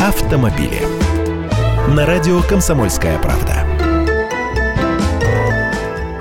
автомобили. На радио «Комсомольская правда».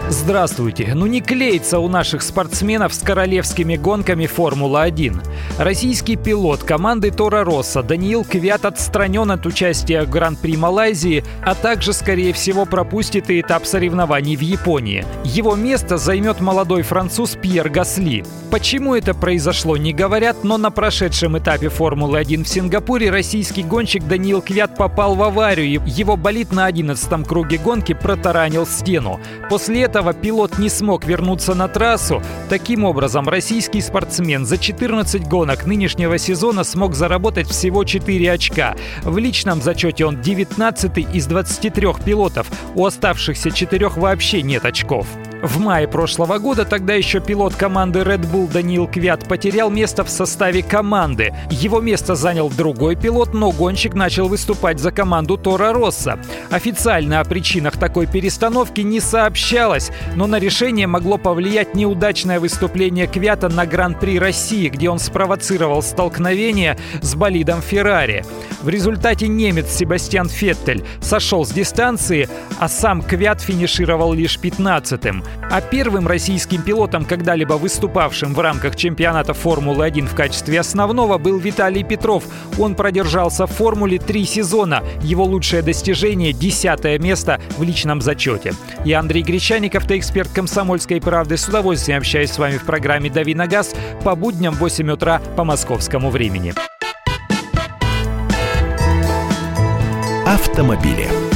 Здравствуйте. Ну не клеится у наших спортсменов с королевскими гонками Формула-1. Российский пилот команды Тора Росса Даниил Квят отстранен от участия в Гран-при Малайзии, а также, скорее всего, пропустит и этап соревнований в Японии. Его место займет молодой француз Пьер Гасли. Почему это произошло, не говорят, но на прошедшем этапе Формулы-1 в Сингапуре российский гонщик Даниил Квят попал в аварию. Его болид на 11 круге гонки протаранил стену. После этого пилот не смог вернуться на трассу. Таким образом, российский спортсмен за 14 гонок нынешнего сезона смог заработать всего 4 очка. В личном зачете он 19 из 23 пилотов. У оставшихся четырех вообще нет очков. В мае прошлого года тогда еще пилот команды Red Bull Даниил Квят потерял место в составе команды. Его место занял другой пилот, но гонщик начал выступать за команду Тора Росса. Официально о причинах такой перестановки не сообщалось, но на решение могло повлиять неудачное выступление Квята на Гран-при России, где он спровоцировал столкновение с болидом Феррари. В результате немец Себастьян Феттель сошел с дистанции, а сам Квят финишировал лишь 15-м. А первым российским пилотом, когда-либо выступавшим в рамках чемпионата Формулы-1 в качестве основного, был Виталий Петров. Он продержался в Формуле три сезона. Его лучшее достижение – десятое место в личном зачете. Я Андрей Гречаников, ты эксперт «Комсомольской правды». С удовольствием общаюсь с вами в программе «Дави на газ» по будням в 8 утра по московскому времени. Автомобили.